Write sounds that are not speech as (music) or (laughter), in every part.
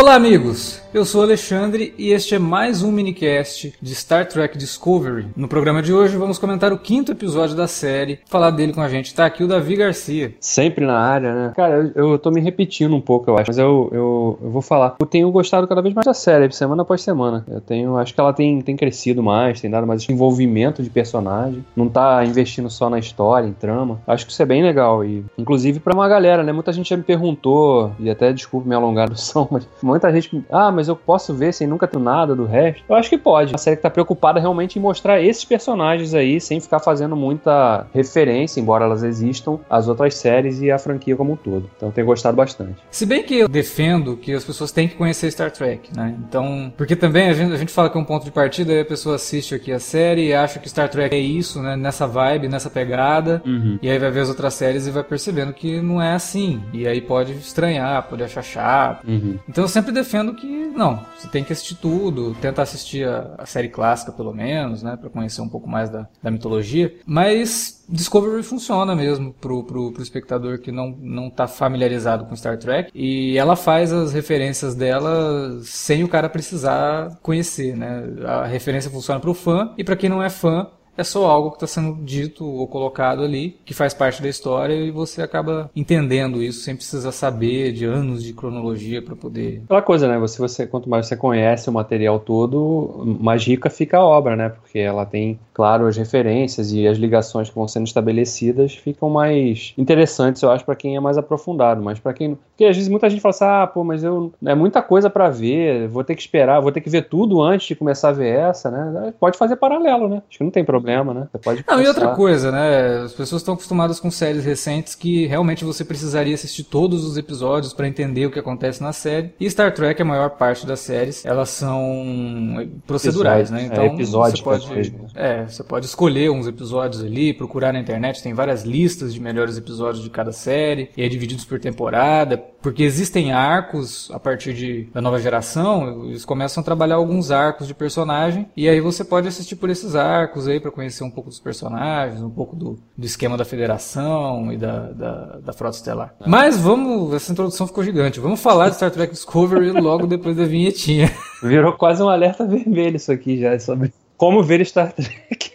Olá, amigos! Eu sou Alexandre e este é mais um minicast de Star Trek Discovery. No programa de hoje vamos comentar o quinto episódio da série. Falar dele com a gente tá aqui o Davi Garcia. Sempre na área, né? Cara, eu, eu tô me repetindo um pouco, eu acho, mas eu, eu, eu vou falar. Eu tenho gostado cada vez mais da série, semana após semana. Eu tenho, acho que ela tem, tem crescido mais, tem dado mais envolvimento de personagem. Não tá investindo só na história, em trama. Acho que isso é bem legal e, inclusive, para uma galera, né? Muita gente já me perguntou, e até desculpe me alongar do (laughs) som, mas muita gente, ah, mas eu posso ver sem nunca ter nada do resto. Eu acho que pode. A série que tá preocupada realmente em mostrar esses personagens aí, sem ficar fazendo muita referência, embora elas existam, às outras séries e à franquia como um todo. Então eu tenho gostado bastante. Se bem que eu defendo que as pessoas têm que conhecer Star Trek, né? Então, porque também a gente, a gente fala que é um ponto de partida, aí a pessoa assiste aqui a série e acha que Star Trek é isso, né? Nessa vibe, nessa pegada, uhum. e aí vai ver as outras séries e vai percebendo que não é assim. E aí pode estranhar, pode achar chato. Uhum. Então eu sempre defendo que não, você tem que assistir tudo, tenta assistir a, a série clássica pelo menos, né, para conhecer um pouco mais da, da mitologia. Mas Discovery funciona mesmo pro, pro, pro espectador que não, não tá familiarizado com Star Trek. E ela faz as referências dela sem o cara precisar conhecer, né? A referência funciona pro fã e para quem não é fã, é só algo que está sendo dito ou colocado ali, que faz parte da história e você acaba entendendo isso sem precisar saber de anos de cronologia para poder. Aquela coisa, né? Você, você, quanto mais você conhece o material todo, mais rica fica a obra, né? Porque ela tem, claro, as referências e as ligações que vão sendo estabelecidas ficam mais interessantes, eu acho, para quem é mais aprofundado. Mas para quem. Porque às vezes muita gente fala assim, ah, pô, mas eu. É muita coisa para ver, vou ter que esperar, vou ter que ver tudo antes de começar a ver essa, né? Pode fazer paralelo, né? Acho que não tem problema problema, né? Você pode Não, e outra coisa, né? As pessoas estão acostumadas com séries recentes que realmente você precisaria assistir todos os episódios para entender o que acontece na série. E Star Trek, a maior parte das séries, elas são procedurais, né? Então, é, episódio, você pode, é, você pode escolher uns episódios ali, procurar na internet, tem várias listas de melhores episódios de cada série, e é divididos por temporada, porque existem arcos a partir de, da nova geração, eles começam a trabalhar alguns arcos de personagem, e aí você pode assistir por esses arcos aí para conhecer um pouco dos personagens, um pouco do, do esquema da federação e da, da, da frota estelar. Mas vamos, essa introdução ficou gigante. Vamos falar de Star Trek Discovery logo depois da vinhetinha. (laughs) Virou quase um alerta vermelho isso aqui já sobre como ver Star Trek.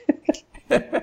(laughs)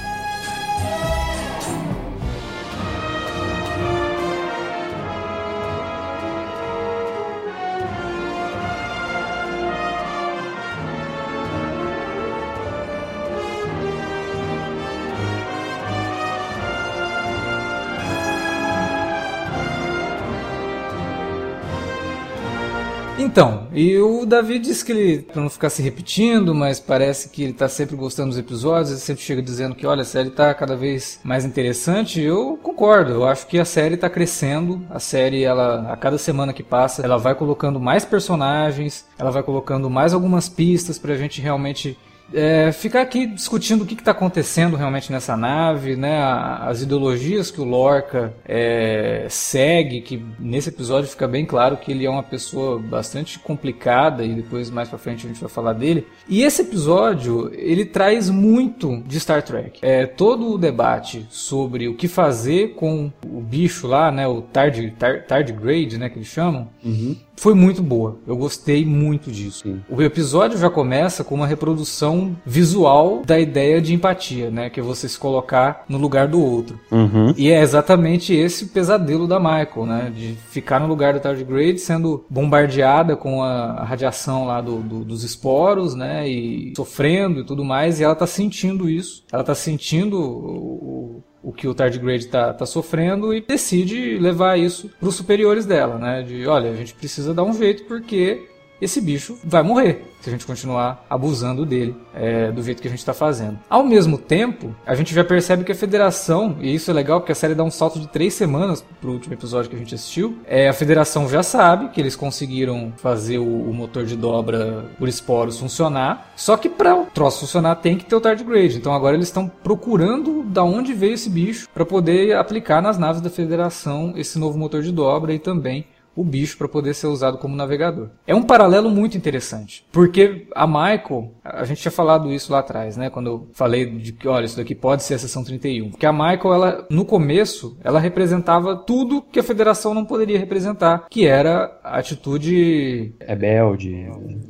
Então, e o Davi disse que ele, pra não ficar se repetindo, mas parece que ele tá sempre gostando dos episódios, ele sempre chega dizendo que, olha, a série tá cada vez mais interessante. Eu concordo, eu acho que a série tá crescendo, a série, ela, a cada semana que passa, ela vai colocando mais personagens, ela vai colocando mais algumas pistas pra gente realmente é, ficar aqui discutindo o que está acontecendo realmente nessa nave, né? As ideologias que o Lorca é, segue, que nesse episódio fica bem claro que ele é uma pessoa bastante complicada e depois mais para frente a gente vai falar dele. E esse episódio ele traz muito de Star Trek. É todo o debate sobre o que fazer com o bicho lá, né? O Tard, Tard, Tardigrade, né? Que eles chamam. Uhum foi muito boa. Eu gostei muito disso. Sim. O episódio já começa com uma reprodução visual da ideia de empatia, né? Que é você se colocar no lugar do outro. Uhum. E é exatamente esse o pesadelo da Michael, né? De ficar no lugar do Tardigrade sendo bombardeada com a, radiação lá do, do, dos esporos, né? E sofrendo e tudo mais. E ela tá sentindo isso. Ela tá sentindo o, o que o tardigrade está tá sofrendo e decide levar isso para os superiores dela, né? De, olha, a gente precisa dar um jeito porque esse bicho vai morrer se a gente continuar abusando dele é, do jeito que a gente está fazendo. Ao mesmo tempo, a gente já percebe que a federação, e isso é legal porque a série dá um salto de três semanas pro último episódio que a gente assistiu, é, a federação já sabe que eles conseguiram fazer o, o motor de dobra por esporos funcionar, só que para o troço funcionar tem que ter o tardigrade. Então agora eles estão procurando da onde veio esse bicho para poder aplicar nas naves da federação esse novo motor de dobra e também o bicho para poder ser usado como navegador. É um paralelo muito interessante, porque a Michael, a gente tinha falado isso lá atrás, né, quando eu falei de que, olha, isso daqui pode ser a seção 31, porque a Michael, ela no começo, ela representava tudo que a Federação não poderia representar, que era a atitude rebelde.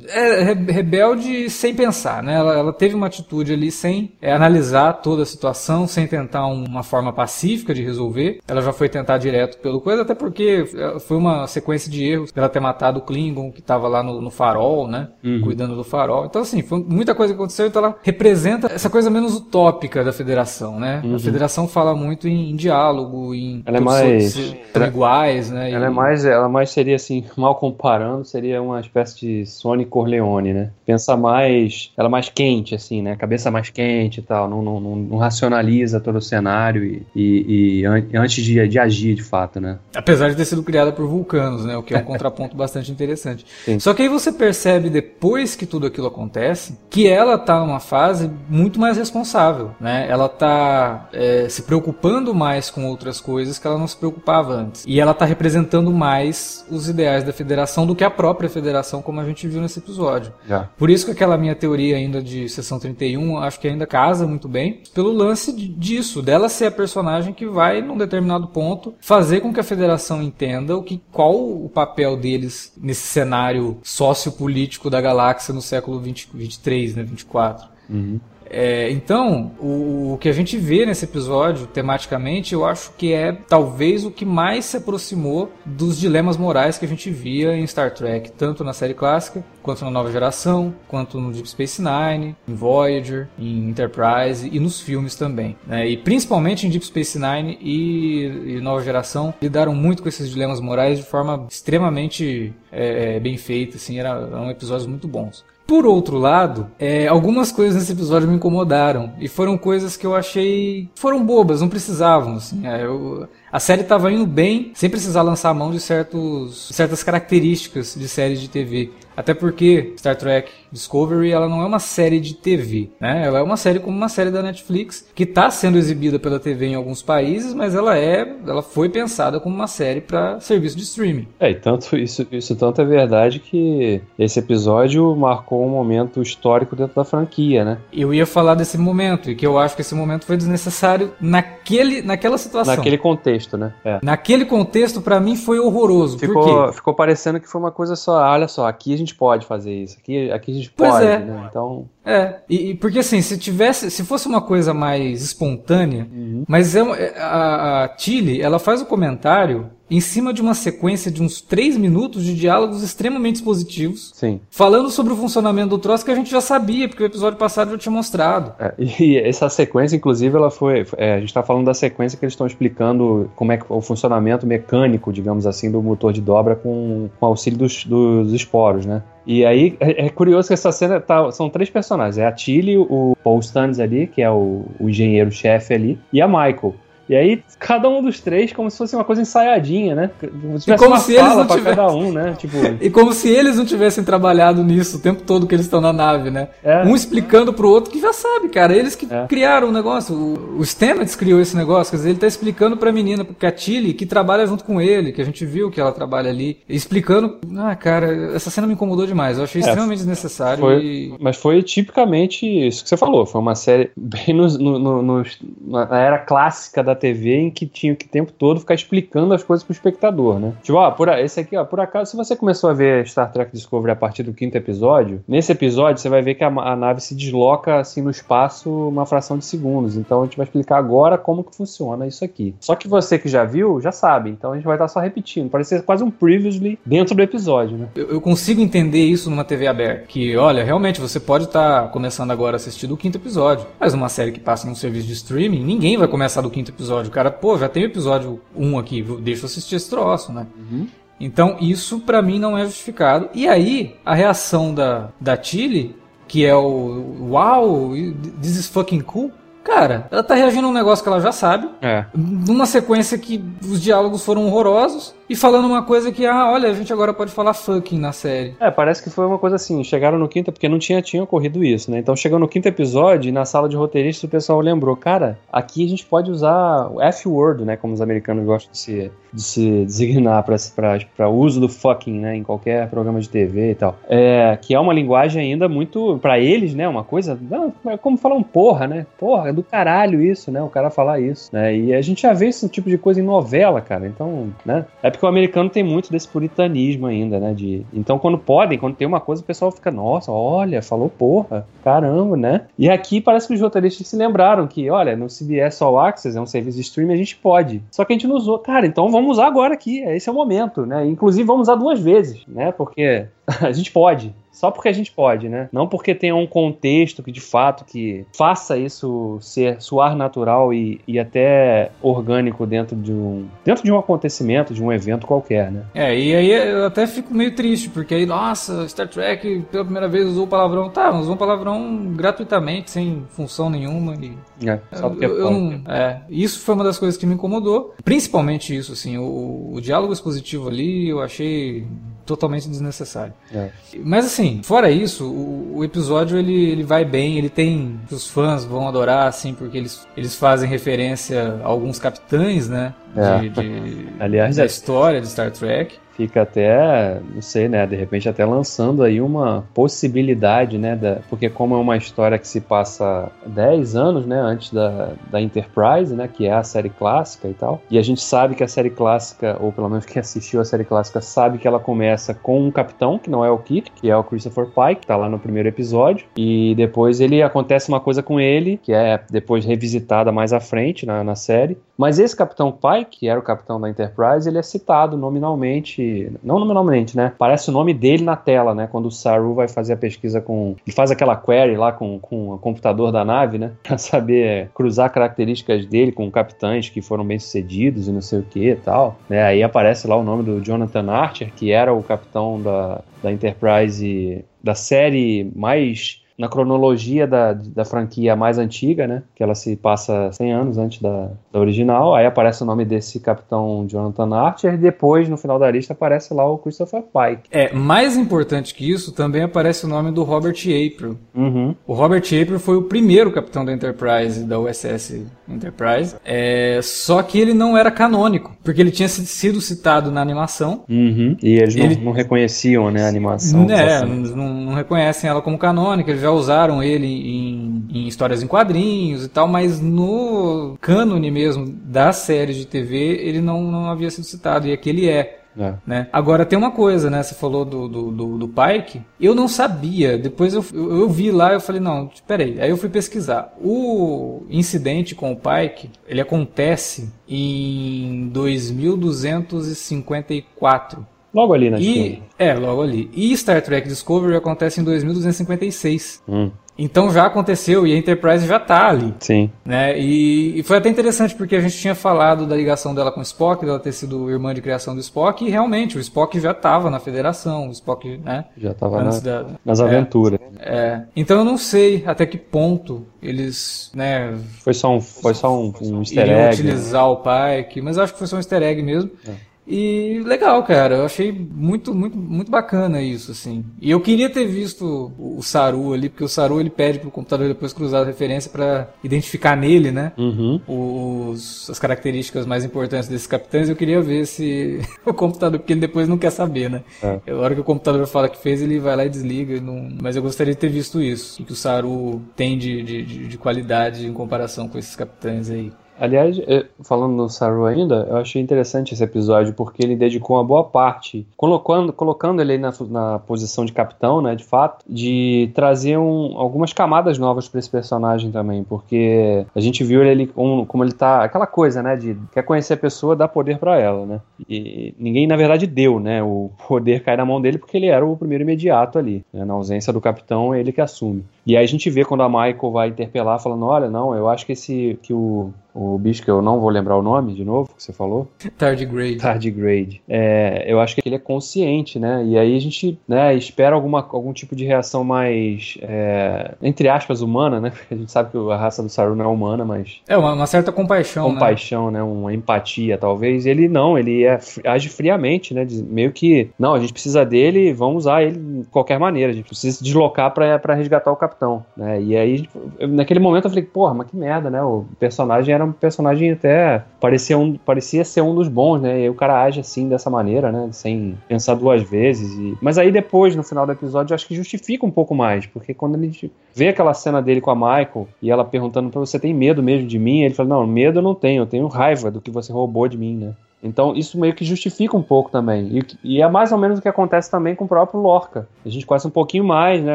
É, rebelde sem pensar, né? Ela, ela teve uma atitude ali sem é, analisar toda a situação, sem tentar uma forma pacífica de resolver. Ela já foi tentar direto pelo coisa, até porque é, foi uma sequência de erros dela ter matado o Klingon que estava lá no, no, farol, né? Uhum. Cuidando do farol. Então, assim, foi muita coisa que aconteceu, então ela representa essa coisa menos utópica da federação, né? Uhum. A federação fala muito em, em diálogo, em ela é mais ela, iguais, né? Ela é e... é mais, ela mais seria assim, (laughs) mal comparando, seria uma espécie de Sony Corleone, né? Pensa mais, ela é mais quente, assim, né? Cabeça mais quente e tal, não, não, não, não racionaliza todo o cenário e, e, e an antes de, de agir, de fato, né? Apesar de ter sido criada por Vulcano americanos, né? O que é um (laughs) contraponto bastante interessante. Sim. Só que aí você percebe depois que tudo aquilo acontece que ela tá numa fase muito mais responsável, né? Ela tá é, se preocupando mais com outras coisas que ela não se preocupava antes. E ela tá representando mais os ideais da federação do que a própria federação, como a gente viu nesse episódio. Por isso que aquela minha teoria ainda de sessão 31, acho que ainda casa muito bem, pelo lance disso, dela ser a personagem que vai, num determinado ponto, fazer com que a federação entenda o que qual qual o papel deles nesse cenário sociopolítico da galáxia no século 20, 23, né, 24. Uhum. É, então, o, o, que a gente vê nesse episódio, tematicamente, eu acho que é talvez o que mais se aproximou dos dilemas morais que a gente via em Star Trek, tanto na série clássica, quanto na nova geração, quanto no Deep Space Nine, em Voyager, em Enterprise e nos filmes também. Né? E principalmente em Deep Space Nine e, e, nova geração, lidaram muito com esses dilemas morais de forma extremamente é, é bem feita, assim, era, eram episódios muito bons. Por outro lado, é, algumas coisas nesse episódio me incomodaram. E foram coisas que eu achei. foram bobas, não precisavam. Assim, é, eu, a série estava indo bem, sem precisar lançar a mão de certos, certas características de séries de TV. Até porque Star Trek Discovery ela não é uma série de TV, né? Ela é uma série como uma série da Netflix que está sendo exibida pela TV em alguns países, mas ela é, ela foi pensada como uma série para serviço de streaming. É, e tanto isso, isso tanto é verdade que esse episódio marcou um momento histórico dentro da franquia, né? Eu ia falar desse momento e que eu acho que esse momento foi desnecessário naquele, naquela situação. Naquele contexto, né? É. Naquele contexto, para mim foi horroroso. Ficou, ficou parecendo que foi uma coisa só. Olha só, aqui a gente pode fazer isso, aqui, aqui a gente pois pode, é. né? Então. É, e, e, porque assim, se tivesse, se fosse uma coisa mais espontânea, uhum. mas é, é a, a Tilly, ela faz o comentário em cima de uma sequência de uns três minutos de diálogos extremamente expositivos. Sim. Falando sobre o funcionamento do troço que a gente já sabia, porque o episódio passado já tinha mostrado. É, (laughs) e essa sequência, inclusive, ela foi. É, a gente está falando da sequência que eles estão explicando como é o funcionamento mecânico, digamos assim, do motor de dobra com, com auxílio dos, dos esporos, né? E aí é, é curioso que essa cena tá, são três personagens: é a Tilly, o Paul Stannis ali, que é o, o engenheiro-chefe ali, e a Michael. E aí, cada um dos três, como se fosse uma coisa ensaiadinha, né? Como se e como se eles não tivessem... cada um, né? Tipo... (laughs) e como se eles não tivessem trabalhado nisso o tempo todo que eles estão na nave, né? É. Um explicando pro outro que já sabe, cara. Eles que é. criaram o negócio. O, o Stamets criou esse negócio. Quer dizer, ele tá explicando pra menina, porque a Tilly, que trabalha junto com ele, que a gente viu que ela trabalha ali, explicando. Ah, cara, essa cena me incomodou demais. Eu achei é, extremamente desnecessário. Foi, e... Mas foi tipicamente isso que você falou. Foi uma série bem no, no, no, na era clássica da TV em que tinha que o tempo todo ficar explicando as coisas pro espectador, né? Tipo, ó, por, esse aqui, ó, por acaso, se você começou a ver Star Trek Discovery a partir do quinto episódio, nesse episódio você vai ver que a, a nave se desloca assim no espaço uma fração de segundos. Então a gente vai explicar agora como que funciona isso aqui. Só que você que já viu, já sabe. Então a gente vai estar só repetindo. Parece quase um previously dentro do episódio, né? Eu, eu consigo entender isso numa TV aberta. Que, olha, realmente você pode estar começando agora a assistir do quinto episódio. Mas uma série que passa num serviço de streaming, ninguém vai começar do quinto episódio. O cara, pô, já tem o episódio 1 aqui, deixa eu assistir esse troço, né? Uhum. Então isso para mim não é justificado. E aí a reação da, da Tilly, que é o Wow, this is fucking cool. Cara, ela tá reagindo a um negócio que ela já sabe. É. Numa sequência que os diálogos foram horrorosos. E falando uma coisa que, ah, olha, a gente agora pode falar fucking na série. É, parece que foi uma coisa assim, chegaram no quinto, porque não tinha, tinha ocorrido isso, né? Então chegou no quinto episódio e na sala de roteiristas o pessoal lembrou, cara, aqui a gente pode usar o F-word, né? Como os americanos gostam de se, de se designar para uso do fucking, né? Em qualquer programa de TV e tal. É, que é uma linguagem ainda muito, para eles, né? Uma coisa, não, é como falar um porra, né? Porra, é do caralho isso, né? O cara falar isso, né? E a gente já vê esse tipo de coisa em novela, cara. Então, né? É porque o americano tem muito desse puritanismo ainda, né? De, então, quando podem, quando tem uma coisa, o pessoal fica, nossa, olha, falou porra, caramba, né? E aqui parece que os roteiristas se lembraram que, olha, no CBS All Access, é um serviço de streaming, a gente pode. Só que a gente não usou. Cara, então vamos usar agora aqui, esse é o momento, né? Inclusive, vamos usar duas vezes, né? Porque (laughs) a gente pode só porque a gente pode, né? Não porque tenha um contexto que de fato que faça isso ser suar natural e, e até orgânico dentro de um dentro de um acontecimento, de um evento qualquer, né? É, e aí eu até fico meio triste, porque aí, nossa, Star Trek pela primeira vez usou palavrão. Tá, usou um palavrão gratuitamente, sem função nenhuma. E... É, só porque eu, eu não, é, isso foi uma das coisas que me incomodou. Principalmente isso, assim, o, o diálogo expositivo ali eu achei totalmente desnecessário. É. Mas assim, fora isso, o, o, episódio ele, ele vai bem, ele tem. Os fãs vão adorar, assim, porque eles, eles fazem referência a alguns capitães, né? É. De, de, (laughs) Aliás, da é- história de Star Trek fica até, não sei, né, de repente até lançando aí uma possibilidade, né, da, porque como é uma história que se passa 10 anos, né, antes da, da Enterprise, né, que é a série clássica e tal, e a gente sabe que a série clássica, ou pelo menos quem assistiu a série clássica sabe que ela começa com um capitão, que não é o Kirk, que é o Christopher Pike, que tá lá no primeiro episódio, e depois ele acontece uma coisa com ele, que é depois revisitada mais à frente na, na série, mas esse capitão Pike, que era o capitão da Enterprise, ele é citado nominalmente não nominalmente, né? Parece o nome dele na tela, né? Quando o Saru vai fazer a pesquisa com. Ele faz aquela query lá com, com o computador da nave, né? (laughs) Pra saber cruzar características dele com capitães que foram bem sucedidos e não sei o que e tal. Né? Aí aparece lá o nome do Jonathan Archer, que era o capitão da, da Enterprise da série mais na cronologia da, da franquia mais antiga, né? Que ela se passa 100 anos antes da, da original. Aí aparece o nome desse capitão Jonathan Archer. E depois, no final da lista, aparece lá o Christopher Pike. É, mais importante que isso, também aparece o nome do Robert April. Uhum. O Robert April foi o primeiro capitão da Enterprise, da USS Enterprise. É, só que ele não era canônico, porque ele tinha sido citado na animação. Uhum. E eles não, Ele- não reconheciam né, a animação. É, assim. não, não reconhecem ela como canônica, eles já usaram ele em, em histórias em quadrinhos e tal, mas no cânone mesmo da série de TV ele não, não havia sido citado, e aqui ele é. É. Né? Agora tem uma coisa, né? Você falou do, do, do, do Pike. Eu não sabia. Depois eu, eu, eu vi lá eu falei, não, peraí. Aí eu fui pesquisar. O incidente com o Pike, ele acontece em 2254. Logo ali na E, esquina. é, logo ali. E Star Trek Discovery acontece em 2256. Hum, Então já aconteceu e a Enterprise já tá ali. sim. Né? E, e foi até interessante porque a gente tinha falado da ligação dela com o Spock, dela ter sido irmã de criação do Spock, e realmente o Spock já estava na federação, o Spock, né? Já tava na- da, nas é, aventuras. é. Então eu não sei até que ponto eles, né, Foi só um, foi só um, um easter egg. né? utilizar o Pike, mas acho que foi só um easter egg mesmo. É. E legal, cara, eu achei muito, muito, muito bacana isso, assim. E eu queria ter visto o Saru ali, porque o Saru ele pede pro computador depois cruzar a referência pra identificar nele, né? Uhum. Os, as características mais importantes desses capitães, eu queria ver se (laughs) o computador, porque ele depois não quer saber, né? É. A hora que o computador fala que fez, ele vai lá e desliga. Não... Mas eu gostaria de ter visto isso. O que o Saru tem de, de- de qualidade em comparação com esses capitães aí. Aliás, eh, falando no Saru ainda, eu achei interessante esse episódio porque ele dedicou uma boa parte, colocando, colocando ele na, na posição de capitão, né, de fato, de trazer um- algumas camadas novas para esse personagem também, porque a gente viu ele como, como ele tá, aquela coisa, né, de quer conhecer a pessoa, dá poder para ela, né, e ninguém na verdade deu, né, o poder cai na mão dele porque ele era o primeiro imediato ali, né, na ausência do capitão é ele que assume. E aí a gente vê quando a Michael vai interpelar falando, olha, não, eu acho que esse que o o bicho que eu não vou lembrar o nome de novo, que você falou. (laughs) Tardigrade. Tardigrade. É, eu acho que ele é consciente, né? E aí a gente né, espera alguma, algum tipo de reação mais, é, entre aspas, humana, né? (laughs) Porque a gente sabe que a raça do Saru não é humana, mas... É, uma, uma certa compaixão, Compaixão, né? né? Uma empatia, talvez. Ele não, ele é, age friamente, né? Meio que, não, a gente precisa dele, vamos usar ele de qualquer maneira. A gente precisa se deslocar para resgatar o capitão, né? E aí, naquele momento eu falei, porra, mas que merda, né? O personagem era um personagem até parecia, um, parecia ser um dos bons, né? E aí o cara age assim, dessa maneira, né? Sem pensar duas vezes. E... Mas aí depois, no final do episódio, eu acho que justifica um pouco mais, porque quando gente vê aquela cena dele com a Michael e ela perguntando pra você tem medo mesmo de mim, ele fala, não, medo eu não tenho, eu tenho raiva do que você roubou de mim, né? Então isso meio que justifica um pouco também. E, e, é mais ou menos o que acontece também com o próprio Lorca. A gente conhece um pouquinho mais, né?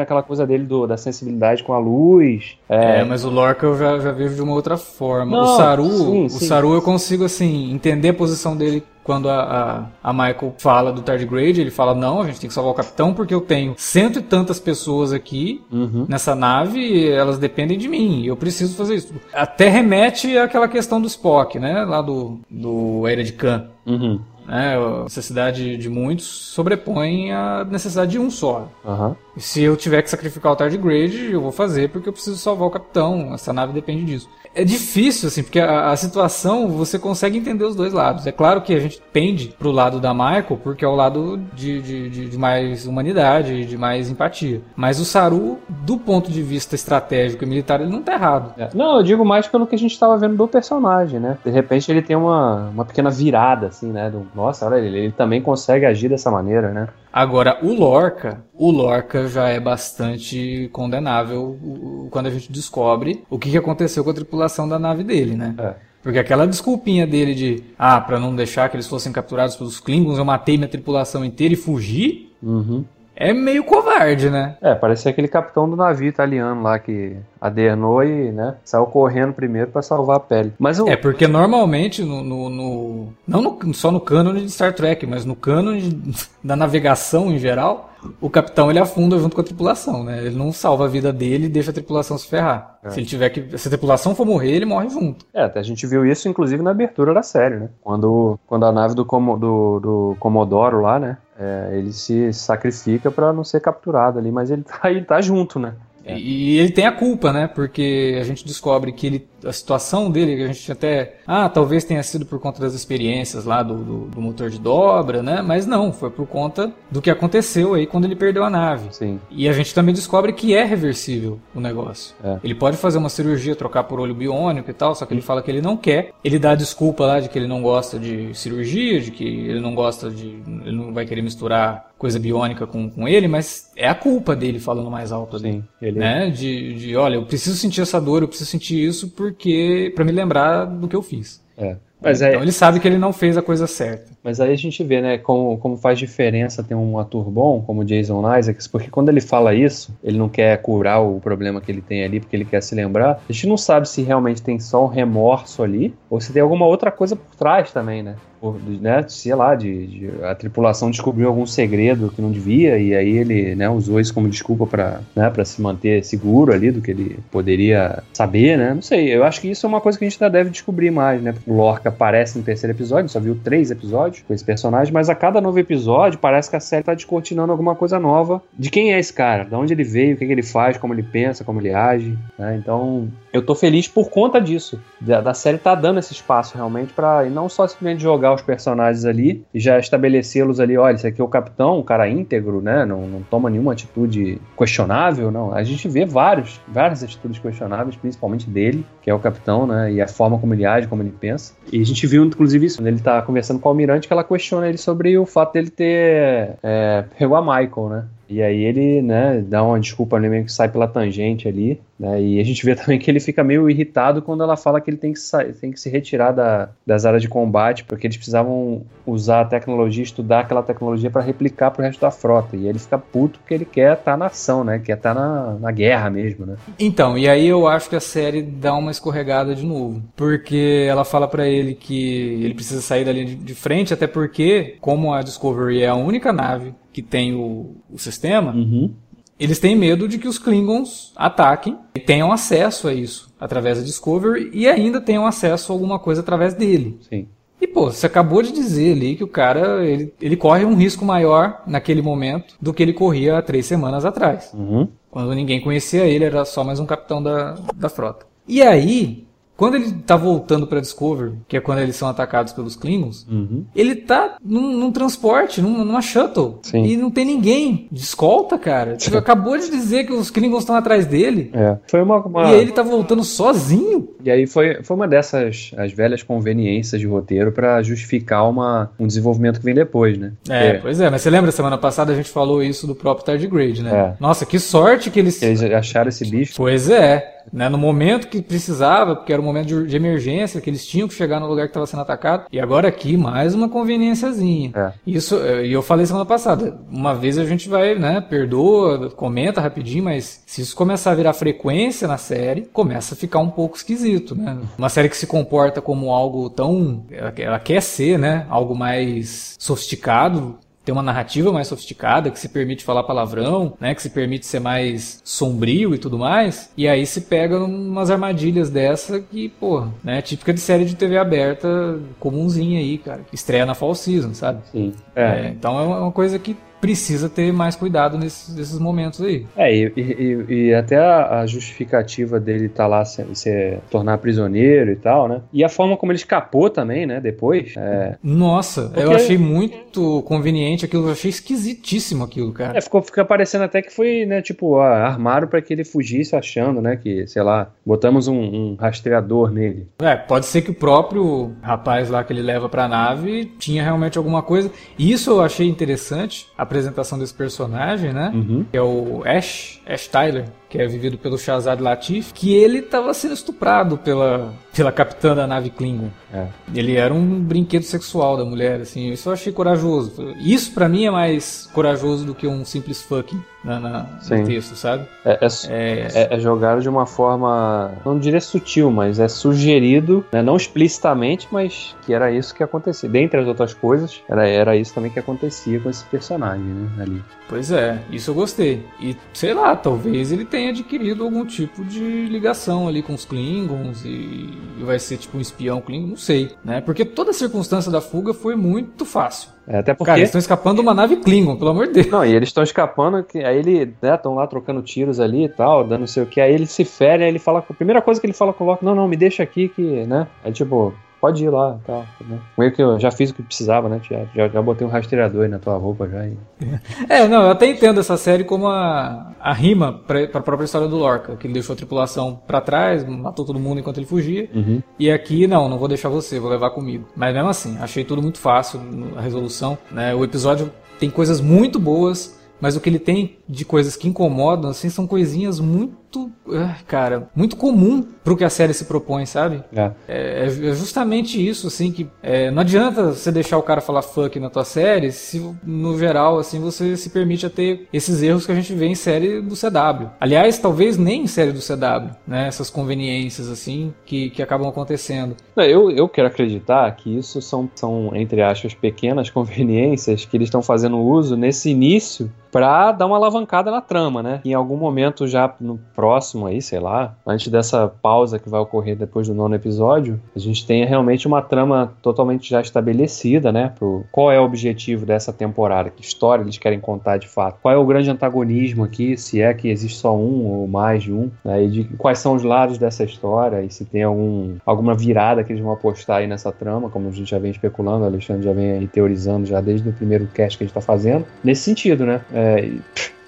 Aquela coisa dele do, da sensibilidade com a luz. É... é, mas o Lorca eu já, já vejo de uma outra forma. Não, o Saru, sim, o sim. Saru eu consigo assim entender a posição dele quando a, a, a, Michael fala do tardigrade, ele fala: não, a gente tem que salvar o capitão porque eu tenho cento e tantas pessoas aqui uhum. nessa nave e elas dependem de mim. Eu preciso fazer isso. Até remete àquela questão do Spock, né? Lá do, do Era de Khan. Uhum. Né, a necessidade de muitos sobrepõe a necessidade de um só. Uhum. E se eu tiver que sacrificar o tardigrade, eu vou fazer porque eu preciso salvar o capitão. Essa nave depende disso é difícil, assim, porque a, a, situação você consegue entender os dois lados. É claro que a gente pende pro lado da Michael, porque é o lado de, de, de, de mais humanidade, de mais empatia. Mas o Saru, do ponto de vista estratégico e militar, ele não tá errado. É. Não, eu digo mais pelo que a gente estava vendo do personagem, né? De repente ele tem uma, uma pequena virada, assim, né? Do, nossa, olha ele, ele também consegue agir dessa maneira, né? Agora, o Lorca, o Lorca já é bastante condenável quando a gente descobre o que aconteceu com a tripulação da nave dele, né? É. Porque aquela desculpinha dele de, ah, para não deixar que eles fossem capturados pelos Klingons, eu matei minha tripulação inteira e fugi. Uhum é meio covarde, né? É, parece aquele capitão do navio italiano lá que adernou e, né, saiu correndo primeiro para salvar a pele. Mas o... É, porque normalmente, no, no, no não no, só no cânone de Star Trek, mas no cânone (laughs) da navegação em geral, o capitão ele afunda junto com a tripulação, né? Ele não salva a vida dele e deixa a tripulação se ferrar. É. Se ele tiver que. Se a tripulação for morrer, ele morre junto. É, a gente viu isso inclusive na abertura da série, né? Quando, quando a nave do, Como, do, do Comodoro lá, né? É, ele se sacrifica para não ser capturado ali, mas ele tá, (laughs) ele tá junto, né? É. E ele tem a culpa, né? Porque a gente descobre que ele, a situação dele, que a gente até. Ah, talvez tenha sido por conta das experiências lá do, do, do, motor de dobra, né? Mas não, foi por conta do que aconteceu aí quando ele perdeu a nave. Sim. E a gente também descobre que é reversível o negócio. É. Ele pode fazer uma cirurgia, trocar por olho biônico e tal, só que ele fala que ele não quer. Ele dá a desculpa lá de que ele não gosta de cirurgia, de que ele não gosta de. Ele não vai querer misturar coisa biônica com, com ele, mas é a culpa dele falando mais alto ali. Sim, ele... né? De, de, olha, eu preciso sentir essa dor, eu preciso sentir isso porque para me lembrar do que eu fiz. É. Mas então ele sabe que ele não fez a coisa certa. Mas aí a gente vê, né, como, como faz diferença ter um ator bom, como Jason Isaacs, porque quando ele fala isso, ele não quer curar o problema que ele tem ali, porque ele quer se lembrar. A gente não sabe se realmente tem só um remorso ali, ou se tem alguma outra coisa por trás também, né? né, sei lá, de, de, a tripulação descobriu algum segredo que não devia e aí ele, né, usou isso como desculpa para, né, para se manter seguro ali do que ele poderia saber, né? Não sei, eu acho que isso é uma coisa que a gente ainda deve descobrir mais, né? O Lorca aparece no terceiro episódio, só viu três episódios com esse personagem, mas a cada novo episódio parece que a série tá descortinando alguma coisa nova de quem é esse cara, de onde ele veio, o que, que ele faz, como ele pensa, como ele age, né? Então, eu tô feliz por conta disso, da, da série tá dando esse espaço realmente para e não só simplesmente jogar os personagens ali e já estabelecê-los ali, olha, esse aqui é o capitão, um cara íntegro, né? Não, não toma nenhuma atitude questionável, não. A gente vê vários, várias atitudes questionáveis, principalmente dele, que é o capitão, né? E a forma como ele age, como ele pensa. E a gente viu, inclusive, isso, quando ele tá conversando com o Almirante, que ela questiona ele sobre o fato dele ter é, pegou a Michael, né? E aí ele, né, dá uma desculpa meio que sai pela tangente ali, né? E a gente vê (laughs) também que ele fica meio irritado quando ela fala que ele tem que, sair, tem que se retirar da, das áreas de combate, porque eles precisavam usar a tecnologia, estudar aquela tecnologia para replicar pro resto da frota. E ele fica puto porque ele quer estar tá na ação, né? Quer estar tá na, na guerra mesmo, né? Então, e aí eu acho que a série dá uma escorregada de novo. Porque ela fala para ele que ele precisa sair da linha de frente, até porque, como a Discovery é a única nave que tem o, o sistema, uhum. eles têm medo de que os Klingons ataquem e tenham acesso a isso através da Discovery e ainda tenham acesso a alguma coisa através dele. Sim. E pô, você acabou de dizer ali que o cara ele, ele corre um risco maior naquele momento do que ele corria há três semanas atrás. Uhum. Quando ninguém conhecia ele, era só mais um capitão da, da frota. E aí, quando ele tá voltando pra Discovery, que é quando eles são atacados pelos Klingons, Uhum. ele tá num, num transporte, num- numa shuttle. Sim. E não tem ninguém de escolta, cara. Tipo, acabou de dizer que os Klingons estão atrás dele. É. Foi uma. uma- E ele tá voltando sozinho. E aí foi, foi uma dessas as velhas conveniências de roteiro pra justificar uma, um desenvolvimento que vem depois, né? É, Porque pois é, mas você lembra semana passada a gente falou isso do próprio Tardigrade, né? É. Nossa, que sorte que eles. eles acharam esse bicho. Pois é. Né, no momento que precisava, porque era um momento de, de emergência, que eles tinham que chegar no lugar que estava sendo atacado. E agora aqui, mais uma conveniênciazinha. É. Isso, eh, e eu falei semana passada, uma vez a gente vai, né, perdoa, comenta rapidinho, mas se isso começar a virar frequência na série, começa a ficar um pouco esquisito, né? Uma série que se comporta como algo tão, ela, ela quer ser, né, algo mais sofisticado, ter uma narrativa mais sofisticada, que se permite falar palavrão, né, que se permite ser mais sombrio e tudo mais, e aí se pega umas armadilhas dessa que, pô, né, típica de série de TV aberta, comunzinha aí, cara, que estreia na fall season, sabe? Sim. É, É. então é uma coisa que precisa ter mais cuidado nesses, nesses momentos aí. É, e, e- e até a, a justificativa dele estar lá se, se tornar prisioneiro e tal, né? E a forma como ele escapou também, né? Depois. É, Nossa, eu Porque- achei muito conveniente aquilo, eu achei esquisitíssimo aquilo, cara. é, ficou, fica parecendo até que foi, né? Tipo, armaram pra que ele fugisse achando, né? Que, sei lá, botamos um, um rastreador nele. É, pode ser que o próprio rapaz lá que ele leva pra nave tinha realmente alguma coisa. E isso eu achei interessante, a apresentação desse personagem, né? Uhum. Que é o Ash, Ash Tyler, que é vivido pelo Shazad Latif, que ele estava sendo estuprado pela, pela capitã da nave Klingon. É. Ele era um brinquedo sexual da mulher, assim, isso eu achei corajoso. Isso pra mim é mais corajoso do que um simples fucking na, na- no texto, sabe? É, é É, é, é jogado de uma forma, não diria sutil, mas é sugerido, né, não explicitamente, mas que era isso que acontecia. Dentre as outras coisas, era, era isso também que acontecia com esse personagem, né, ali. Pois é, isso eu gostei. E sei lá, talvez ele tenha adquirido algum tipo de ligação ali com os Klingons e, e vai ser tipo um espião Klingon, não sei, né? Porque toda a circunstância da fuga foi muito fácil. É, até porque... Cara, eles estão escapando de uma nave Klingon, pelo amor de Deus. Não, e eles estão escapando, que aí ele, né, estão lá trocando tiros ali e tal, dando não sei o que, aí ele se fere, aí ele fala, a primeira coisa que ele fala com o Loki, não, não, me deixa aqui que, né, é tipo, pode ir lá tal, né? Meio que eu já fiz o que precisava, né, já, já, já botei um rastreador aí na tua roupa já, e... É, não, eu até entendo essa série como a, a rima pra, pra própria história do Lorca, que ele deixou a tripulação pra trás, matou todo mundo enquanto ele fugia. Uhum. E aqui, não, não vou deixar você, vou levar comigo. Mas mesmo assim, achei tudo muito fácil a resolução. Né? O episódio tem coisas muito boas, mas o que ele tem de coisas que incomodam, assim, são coisinhas muito, ah, cara, muito comum pro que a série se propõe, sabe? É. É, é justamente isso, assim, que é, não adianta você deixar o cara falar fuck na tua série se, no geral, assim, você se permite a ter esses erros que a gente vê em série do CW. Aliás, talvez nem em série do CW, né? Essas conveniências, assim, que, que acabam acontecendo. Eu, eu quero acreditar que isso são, são, entre aspas, pequenas (laughs) conveniências que eles estão fazendo uso nesse início pra dar uma alavancada na trama, né? Em algum momento já no próximo aí, sei lá, antes dessa pausa que vai ocorrer depois do nono episódio, a gente tenha realmente uma trama totalmente já estabelecida, né? Pro, qual é o objetivo dessa temporada? Que história eles querem contar de fato? Qual é o grande antagonismo aqui? Se é que existe só um ou mais de um? Né? E de quais são os lados dessa história? E se tem algum, alguma virada que eles vão apostar aí nessa trama, como a gente já vem especulando, o Alexandre já vem aí teorizando já desde o primeiro cast que a gente tá fazendo. Nesse sentido, né? É,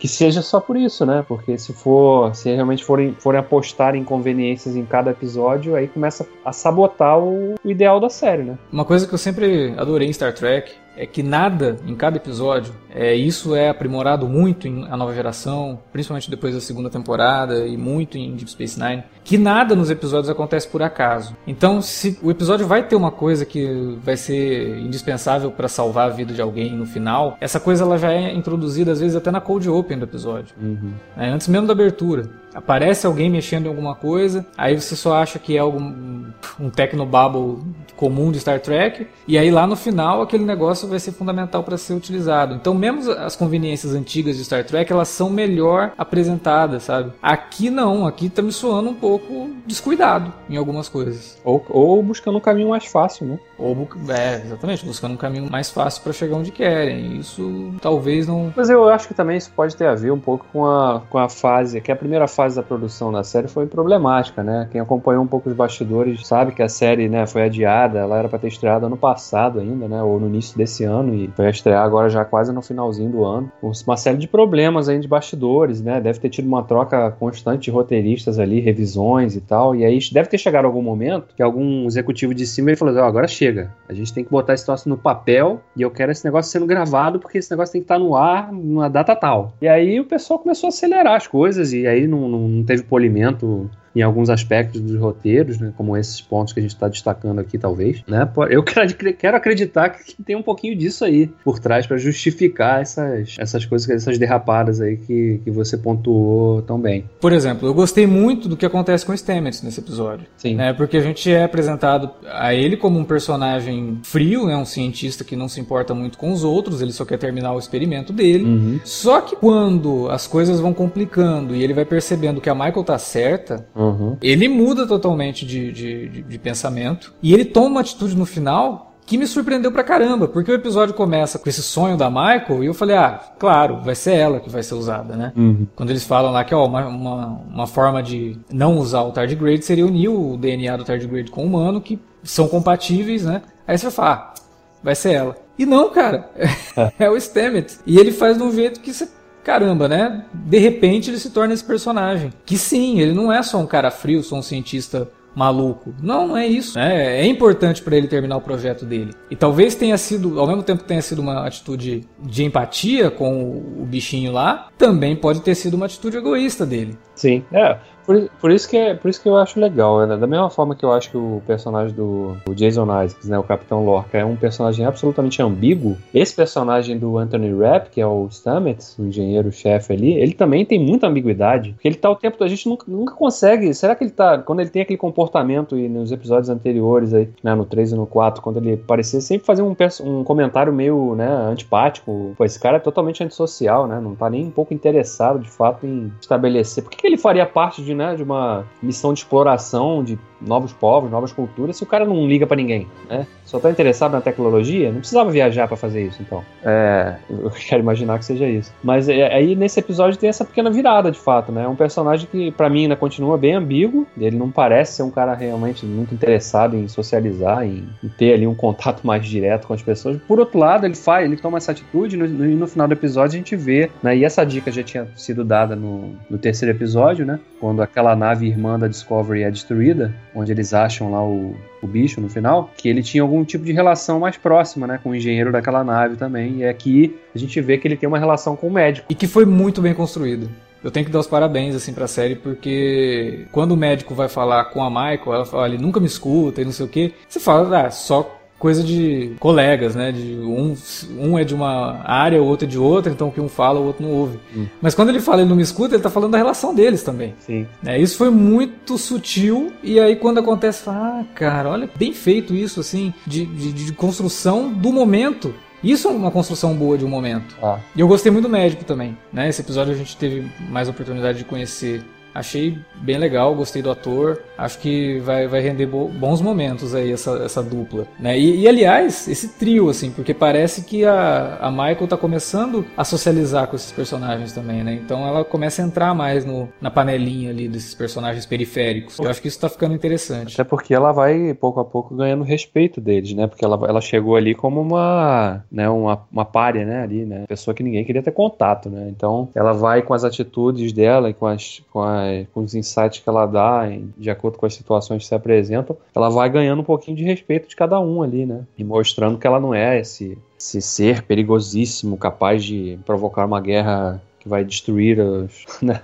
que seja só por isso, né? Porque se for, se realmente forem, forem apostar em conveniências em cada episódio, aí começa a sabotar o, o ideal da série, né? Uma coisa que eu sempre adorei em Star Trek é que nada em cada episódio, é, isso é aprimorado muito em A Nova Geração, principalmente depois da segunda temporada e muito em Deep Space Nine, que nada nos episódios acontece por acaso. Então, se o episódio vai ter uma coisa que vai ser indispensável para salvar a vida de alguém no final, essa coisa ela já é introduzida às vezes até na cold open do episódio Uhum. né, antes mesmo da abertura. Aparece alguém mexendo em alguma coisa, aí você só acha que é algum um tecnobabble comum de Star Trek, e aí lá no final aquele negócio vai ser fundamental para ser utilizado. Então, mesmo as conveniências antigas de Star Trek, elas são melhor apresentadas, sabe? Aqui não, aqui tá me soando um pouco descuidado em algumas coisas. Ou, ou buscando um caminho mais fácil, né? Ou, é, exatamente, buscando um caminho mais fácil para chegar onde querem. Isso talvez não. Mas eu acho que também isso pode ter a ver um pouco com a, com a fase, que a primeira fase da produção da série foi problemática, né? Quem acompanhou um pouco os bastidores sabe que a série né, foi adiada, ela era para ter estreado ano passado ainda, né? Ou no início desse ano, e foi estrear agora já quase no finalzinho do ano. Uma série de problemas aí de bastidores, né? Deve ter tido uma troca constante de roteiristas ali, revisões e tal. E aí deve ter chegado algum momento que algum executivo de cima ele falou: oh, agora chega, a gente tem que botar esse troço no papel e eu quero esse negócio sendo gravado porque esse negócio tem que estar no ar numa data tal. E aí o pessoal começou a acelerar as coisas e aí não, não, não teve polimento em alguns aspectos dos roteiros, né, como esses pontos que a gente está destacando aqui, talvez. Né? Eu (laughs) quero acreditar que (laughs) tem um pouquinho disso aí por trás para justificar essas, essas coisas, essas derrapadas aí que, que você pontuou tão bem. Por exemplo, eu gostei muito do que acontece com o Stamets nesse episódio. Sim. Né, porque a gente é apresentado a ele como um personagem frio, né, um cientista que não se importa muito com os outros, ele só quer terminar o experimento dele. Uhum. Só que quando as coisas vão complicando e ele vai percebendo que a Michael tá certa, Uhum. ele muda totalmente de, de, de, de pensamento e ele toma uma atitude no final que me surpreendeu pra caramba, porque o episódio começa com esse sonho da Michael e eu falei, ah, claro, vai ser ela que vai ser usada, né? Uhum. Quando eles falam lá que ó, uma, uma, uma forma de não usar o tardigrade seria unir o DNA do tardigrade com o humano, que são compatíveis, né? Aí você vai falar, ah, vai ser ela. E não, cara, (laughs) é o Stamets. E ele faz de um jeito que você caramba, né? De repente ele se torna esse personagem. Que sim, ele não é só um cara frio, só um cientista maluco. Não, não é isso. É, é importante para ele terminar o projeto dele. E talvez tenha sido, ao mesmo tempo que tenha sido uma atitude de empatia com o, o bichinho lá, também pode ter sido uma atitude egoísta dele. Sim, é. Por, por, isso que é, por isso que eu acho legal, né? Da mesma forma que eu acho que o personagem do, Jason Isaacs, né, o Capitão Lorca, é um personagem absolutamente ambíguo. Esse personagem do Anthony Rapp, que é o Stamets, o engenheiro-chefe ali, ele também tem muita ambiguidade. Porque ele tá o tempo todo, a gente nunca, nunca consegue. Será que ele tá. Quando ele tem aquele comportamento e nos episódios anteriores aí, né, no 3 e no 4, quando ele parecia sempre fazer um, um comentário meio, né, antipático. Pô, esse cara é totalmente antissocial, né? Não tá nem um pouco interessado de fato em estabelecer. Por que, que ele faria parte de né, de uma missão de exploração de novos povos, novas culturas, se o cara não liga para ninguém, né? Só tá interessado na tecnologia, não precisava viajar para fazer isso, então. É, (laughs) eu quero imaginar que seja isso. Mas é, aí nesse episódio tem essa pequena virada, de fato, né? É um personagem que para mim ainda continua bem ambíguo, ele não parece ser um cara realmente muito interessado em socializar, em, em, ter ali um contato mais direto com as pessoas. Por outro lado, ele faz, ele toma essa atitude e no, no, no, final do episódio a gente vê, né? E essa dica já tinha sido dada no, no terceiro episódio, né? Quando aquela nave irmã da Discovery é destruída, onde eles acham lá o, o bicho no final, que ele tinha algum tipo de relação mais próxima, né, com o engenheiro daquela nave também. E aqui a gente vê que ele tem uma relação com o médico. E que foi muito bem construído. Eu tenho que dar os parabéns assim pra série, porque quando o médico vai falar com a Michael, ela fala, ele nunca me escuta e não sei o que. Você fala, ah, só coisa de colegas, né? De um, um é de uma área, o outro é de outra, então o que um fala, o outro não ouve. Hum. Mas quando ele fala ele não me escuta, ele tá falando da relação deles também. Sim. É, isso foi muito sutil, e aí quando acontece, fala, ah, cara, olha, bem feito isso, assim, de, de, de construção do momento. Isso é uma construção boa de um momento. Ah. E eu gostei muito do médico também. Né? Esse episódio a gente teve mais oportunidade de conhecer Achei bem legal, gostei do ator. Acho que vai, vai render bons momentos aí essa, essa dupla. Né? E, e, aliás, esse trio, assim, porque parece que a, a Michael tá começando a socializar com esses personagens também, né? Então ela começa a entrar mais no, na panelinha ali desses personagens periféricos. Eu acho que isso tá ficando interessante. Até porque ela vai, pouco a pouco, ganhando respeito deles, né? Porque ela, ela chegou ali como uma, né, uma, uma párea, né? Ali, né? Pessoa que ninguém queria ter contato, né? Então ela vai com as atitudes dela e com as, com as com os insights que ela dá, de acordo com as situações que se apresentam, ela vai ganhando um pouquinho de respeito de cada um ali, né? E mostrando que ela não é esse, esse ser perigosíssimo, capaz de provocar uma guerra que vai destruir os, (laughs) né,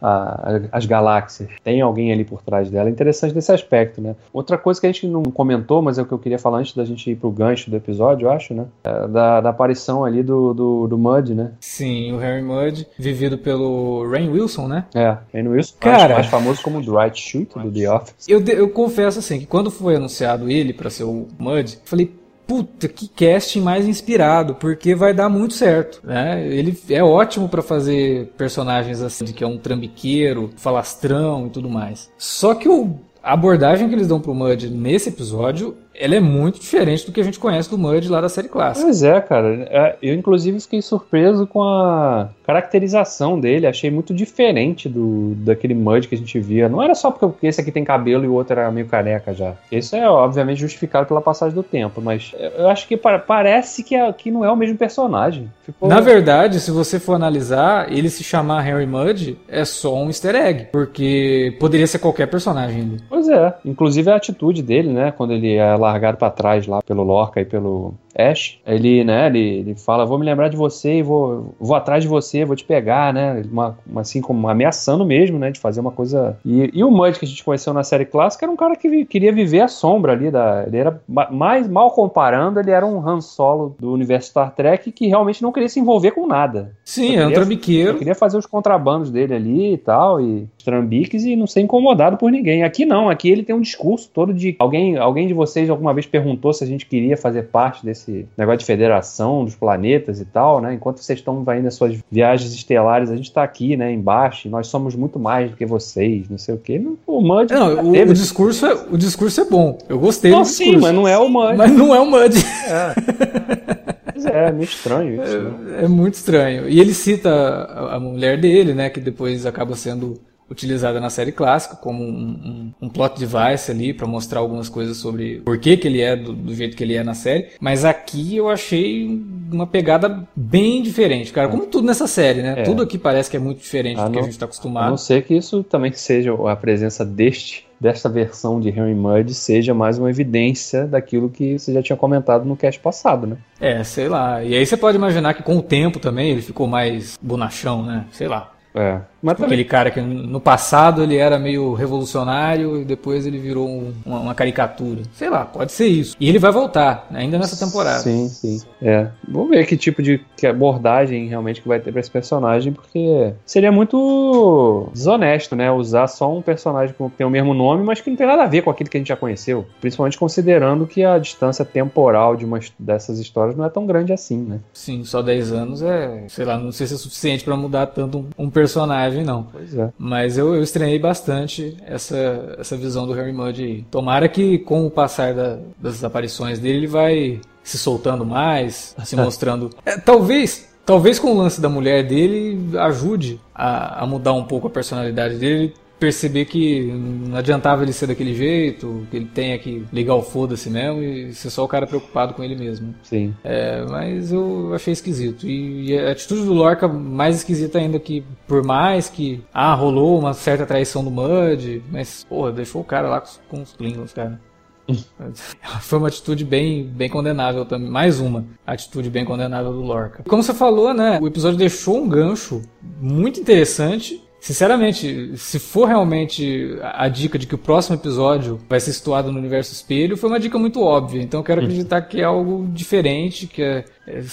a, as galáxias. Tem alguém ali por trás dela. É interessante nesse aspecto, né? Outra coisa que a gente não comentou, mas é o que eu queria falar antes da gente ir pro gancho do episódio, eu acho, né? É da, da, aparição ali do, do, do, Mud, né? Sim, o Harry Mud, vivido pelo Rain Wilson, né? É, Rain Wilson, Cara, mais, mais famoso como Dwight Schrute do The Office. Eu, eu confesso assim que quando foi anunciado ele para ser o Mud, falei, puta, que casting mais inspirado, porque vai dar muito certo, né? Ele é ótimo para fazer personagens assim, de que é um trambiqueiro, falastrão e tudo mais. Só que o, a abordagem que eles dão pro Mud nesse episódio ela é muito diferente do que a gente conhece do Mud lá da série clássica. Pois é, cara. É, eu, inclusive, fiquei surpreso com a caracterização dele. Achei muito diferente do daquele Mud que a gente via. Não era só porque esse aqui tem cabelo e o outro era meio careca já. Isso é, obviamente, justificado pela passagem do tempo, mas eu acho que parece que, é, que não é o mesmo personagem. Ficou... Na verdade, se você for analisar, ele se chamar Harry Mud é só um easter egg, porque poderia ser qualquer personagem ali. Pois é. Inclusive a atitude dele, né, quando ele é largado para trás lá pelo Lorca e pelo Ash, ele, né, ele, ele fala, vou me lembrar de você e vou, vou atrás de você, vou te pegar, né, uma, uma assim como ameaçando mesmo, né, de fazer uma coisa... E, e o Mud que a gente conheceu na série clássica era um cara que vi, queria viver a sombra ali, da, ele era mais, mal comparando, ele era um Han Solo do universo Star Trek que realmente não queria se envolver com nada. Sim, é um trambiqueiro. Queria fazer os contrabandos dele ali e tal, e trambiques e não ser incomodado por ninguém. Aqui não, aqui ele tem um discurso todo de... Alguém, alguém de vocês alguma vez perguntou se a gente queria fazer parte desse esse negócio de federação dos planetas e tal, né? Enquanto vocês estão indo nas suas viagens estelares, a gente está aqui, né, embaixo, e nós somos muito mais do que vocês, não sei o quê. O Mud. Não, o, o, discurso é, o discurso é bom. Eu gostei não, do discurso. Sim, mas não é o Mud. Mas não é o Mud. É. é, meio estranho isso. É, né? é, muito estranho. E ele cita a, a mulher dele, né? Que depois acaba sendo utilizada na série clássica como um, um, um plot device ali para mostrar algumas coisas sobre por que, que ele é do, do, jeito que ele é na série. Mas aqui eu achei uma pegada bem diferente, cara. Como tudo nessa série, né? É. Tudo aqui parece que é muito diferente a do não, que a gente está acostumado. A não ser que isso também seja a presença deste desta versão de Henry Mudd seja mais uma evidência daquilo que você já tinha comentado no cast passado, né? É, sei lá. E aí você pode imaginar que com o tempo também ele ficou mais bonachão, né? Sei lá. É. Mas também... Aquele cara que no passado ele era meio revolucionário e depois ele virou um, uma, uma, caricatura. Sei lá, pode ser isso. E ele vai voltar, ainda nessa temporada. Sim, sim. É. Vamos ver que tipo de que abordagem realmente que vai ter pra esse personagem, porque seria muito desonesto, né? Usar só um personagem que tem o mesmo nome, mas que não tem nada a ver com aquilo que a gente já conheceu. Principalmente considerando que a distância temporal de uma dessas histórias não é tão grande assim, né? Sim, só 10 anos é, sei lá, não sei se é suficiente para mudar tanto um, um personagem personagem, não. Pois é. Mas eu, eu estranhei bastante essa, essa visão do Harry Mudd aí. Tomara que com o passar da, das aparições dele, ele vai se soltando mais, (laughs) se mostrando. É, talvez. Talvez com o lance da mulher dele ajude a, a mudar um pouco a personalidade dele, perceber que não adiantava ele ser daquele jeito, que ele tenha que ligar o foda-se mesmo e ser só o cara preocupado com ele mesmo. Sim. É, mas eu achei esquisito. E, a atitude do Lorca mais esquisita ainda que, por mais que, ah, rolou uma certa traição do Mud, mas, porra, deixou o cara lá com, com os Klingons, cara. (laughs) Foi uma atitude bem, bem condenável também. Mais uma atitude bem condenável do Lorca. Como você falou, né? O episódio deixou um gancho muito interessante Sinceramente, se for realmente a dica de que o próximo episódio vai ser situado no universo espelho, foi uma dica muito óbvia. Então eu quero acreditar que é algo diferente, que é, é,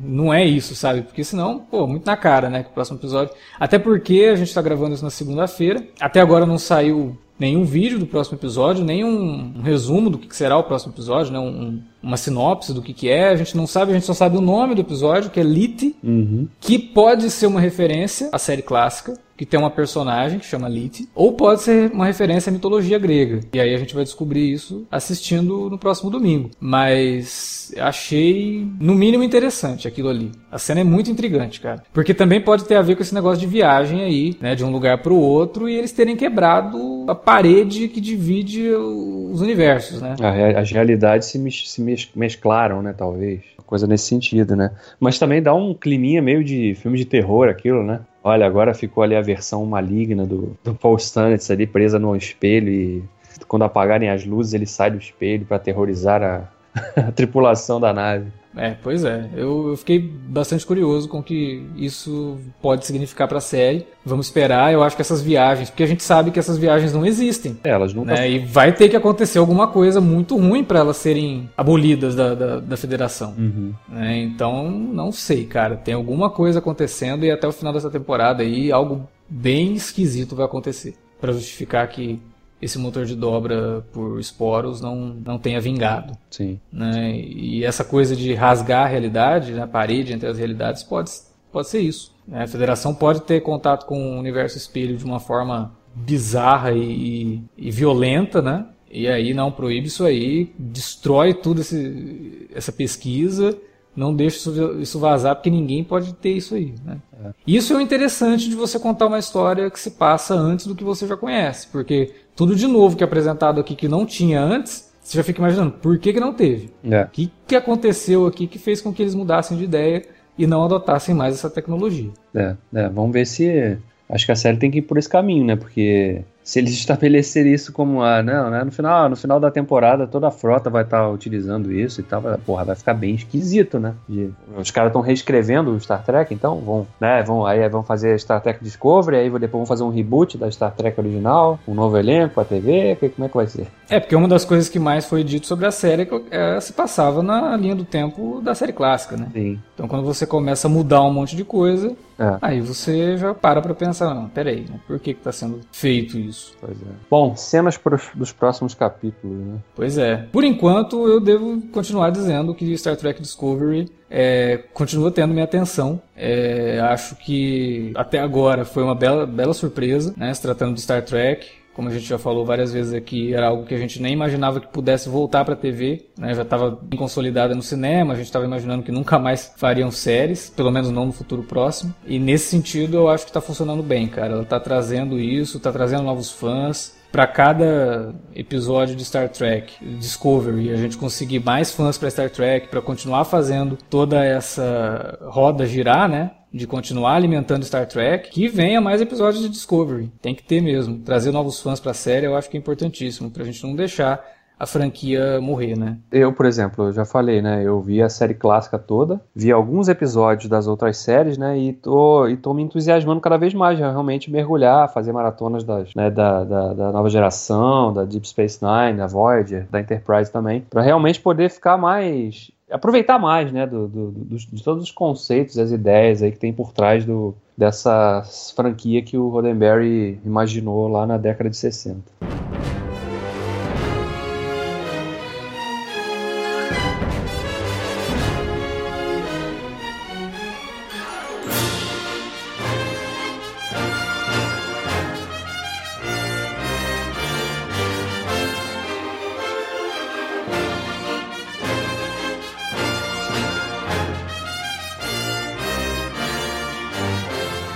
não é isso, sabe? Porque senão, pô, muito na cara, né? Que o próximo episódio. Até porque a gente tá gravando isso na segunda-feira. Até agora não saiu nenhum vídeo do próximo episódio, nem um, um resumo do que será o próximo episódio, né? Um, uma sinopse do que, que é. A gente não sabe, a gente só sabe o nome do episódio, que é Lite, uhum. que pode ser uma referência à série clássica que tem uma personagem que chama Lite, ou pode ser uma referência à mitologia grega. E aí a gente vai descobrir isso assistindo no próximo domingo. Mas achei, no mínimo, interessante aquilo ali. A cena é muito intrigante, cara. Porque também pode ter a ver com esse negócio de viagem aí, né, de um lugar para o outro e eles terem quebrado a parede que divide os universos, né? As realidades se, se mesclaram, né, talvez coisa nesse sentido, né? Mas também dá um climinha meio de filme de terror aquilo, né? Olha, agora ficou ali a versão maligna do, do Paul Stamets ali presa no espelho e quando apagarem as luzes ele sai do espelho para aterrorizar a, (laughs) a tripulação da nave. É, pois é. Eu, eu, fiquei bastante curioso com o que isso pode significar para a série. Vamos esperar. Eu acho que essas viagens, porque a gente sabe que essas viagens não existem. É, elas nunca. Né? E vai ter que acontecer alguma coisa muito ruim para elas serem abolidas da, da, da federação. Uhum. Né? Então, não sei, cara. Tem alguma coisa acontecendo e até o final dessa temporada aí algo bem esquisito vai acontecer para justificar que esse motor de dobra por esporos não, não tenha vingado. Sim. Né? E essa coisa de rasgar a realidade, né, a parede entre as realidades, pode, pode ser isso. Né? A federação pode ter contato com o universo espelho de uma forma bizarra e, e, e violenta, né? E aí não proíbe isso aí, destrói tudo esse, essa pesquisa não deixe isso vazar, porque ninguém pode ter isso aí. Né? É. Isso é o interessante de você contar uma história que se passa antes do que você já conhece. Porque tudo de novo que é apresentado aqui que não tinha antes, você já fica imaginando por que, que não teve. É. O que, que aconteceu aqui que fez com que eles mudassem de ideia e não adotassem mais essa tecnologia. É, é vamos ver se. Acho que a série tem que ir por esse caminho, né? Porque se eles estabelecerem isso como ah, não, né? No final, no final da temporada toda a frota vai estar tá utilizando isso e tal, porra, vai ficar bem esquisito, né? De, os caras estão reescrevendo o Star Trek, então vão, né? Vão aí vão fazer Star Trek Discovery, aí depois vão fazer um reboot da Star Trek original, um novo elenco, a TV, como é que vai ser? É porque uma das coisas que mais foi dito sobre a série é, é, se passava na linha do tempo da série clássica, né? Sim. Então quando você começa a mudar um monte de coisa, é. aí você já para para pensar, não, peraí, né? por que está sendo feito isso? isso. Pois é. Bom, cenas pros, dos próximos capítulos, né? Pois é. Por enquanto, eu devo continuar dizendo que Star Trek Discovery é, continua tendo minha atenção. É, acho que até agora foi uma bela, bela surpresa, né? Se tratando de Star Trek como a gente já falou várias vezes aqui, era algo que a gente nem imaginava que pudesse voltar para a TV, né? já estava consolidada no cinema, a gente estava imaginando que nunca mais fariam séries, pelo menos não no futuro próximo. E nesse sentido eu acho que está funcionando bem, cara. Ela está trazendo isso, está trazendo novos fãs, para cada episódio de Star Trek Discovery a gente conseguir mais fãs para Star Trek para continuar fazendo toda essa roda girar, né? De continuar alimentando Star Trek, que venha mais episódios de Discovery. Tem que ter mesmo. Trazer novos fãs para a série eu acho que é importantíssimo, para a gente não deixar a franquia morrer, né? Eu, por exemplo, eu já falei, né? Eu vi a série clássica toda, vi alguns episódios das outras séries, né? E tô, e tô me entusiasmando cada vez mais, realmente mergulhar, fazer maratonas das, né, da, da, da, nova geração, da Deep Space Nine, da Voyager, da Enterprise também, para realmente poder ficar mais aproveitar mais, né, do, do, do, de todos os conceitos, as ideias aí que tem por trás do, dessa franquia que o Roddenberry imaginou lá na década de 60.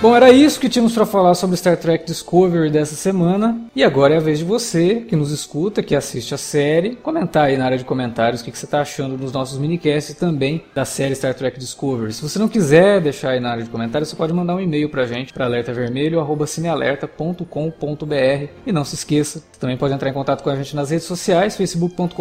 Bom, era isso que tínhamos para falar sobre Star Trek Discovery dessa semana. E agora é a vez de você, que nos escuta, que assiste a série, comentar aí na área de comentários o que, que você está achando dos nossos minicasts também da série Star Trek Discovery. Se você não quiser deixar aí na área de comentários, você pode mandar um e-mail para a gente, para alertavermelho.cinealerta.com.br E não se esqueça, você também pode entrar em contato com a gente nas redes sociais, facebook.com.br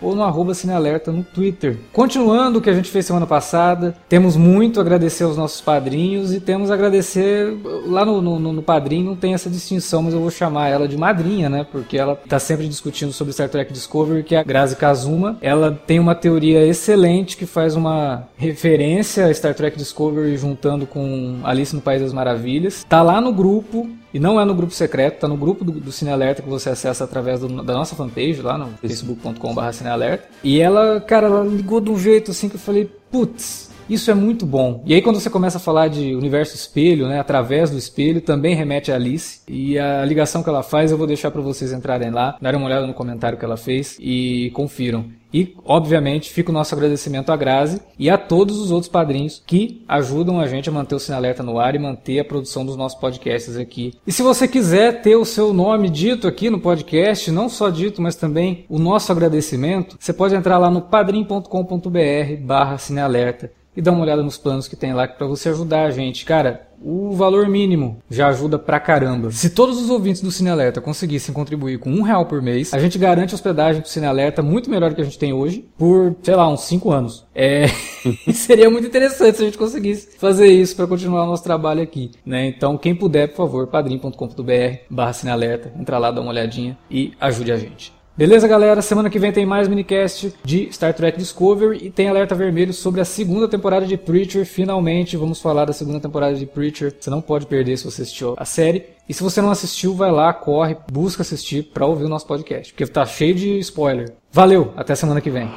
ou no arroba cinealerta no Twitter. Continuando o que a gente fez semana passada, temos muito a agradecer aos nossos padrinhos e temos a agradecer. Lá no, no, no Padrinho não tem essa distinção, mas eu vou chamar ela de madrinha, né? Porque ela tá sempre discutindo sobre Star Trek Discovery, que é a Grazi Kazuma. Ela tem uma teoria excelente que faz uma referência a Star Trek Discovery juntando com Alice no País das Maravilhas. Tá lá no grupo. E não é no grupo secreto, tá no grupo do, do Cine Alerta que você acessa através do, da nossa fanpage lá no facebook.com.br cinealerta. E ela, cara, ela ligou de um jeito assim que eu falei, putz, isso é muito bom. E aí quando você começa a falar de universo espelho, né, através do espelho, também remete a Alice. E a ligação que ela faz eu vou deixar para vocês entrarem lá, darem uma olhada no comentário que ela fez e confiram. E, obviamente, fica o nosso agradecimento à Grazi e a todos os outros padrinhos que ajudam a gente a manter o Alerta no ar e manter a produção dos nossos podcasts aqui. E se você quiser ter o seu nome dito aqui no podcast, não só dito, mas também o nosso agradecimento, você pode entrar lá no padrim.com.br barra Cinealerta e dá uma olhada nos planos que tem lá para você ajudar a gente. Cara, o valor mínimo já ajuda pra caramba. Se todos os ouvintes do Cine Alerta conseguissem contribuir com um real por mês, a gente garante hospedagem do Cine Alerta muito melhor do que a gente tem hoje por, sei lá, uns 5 anos. É, (laughs) seria muito interessante se a gente conseguisse fazer isso para continuar o nosso trabalho aqui, né? Então, quem puder, por favor, padrim.com.br barra Cine Alerta, entra lá, dá uma olhadinha e ajude a gente. Beleza, galera? Semana que vem tem mais minicast de Star Trek Discovery e tem alerta vermelho sobre a segunda temporada de Preacher. Finalmente vamos falar da segunda temporada de Preacher. Você não pode perder se você assistiu a série. E se você não assistiu, vai lá, corre, busca assistir para ouvir o nosso podcast, porque tá cheio de spoiler. Valeu, até semana que vem.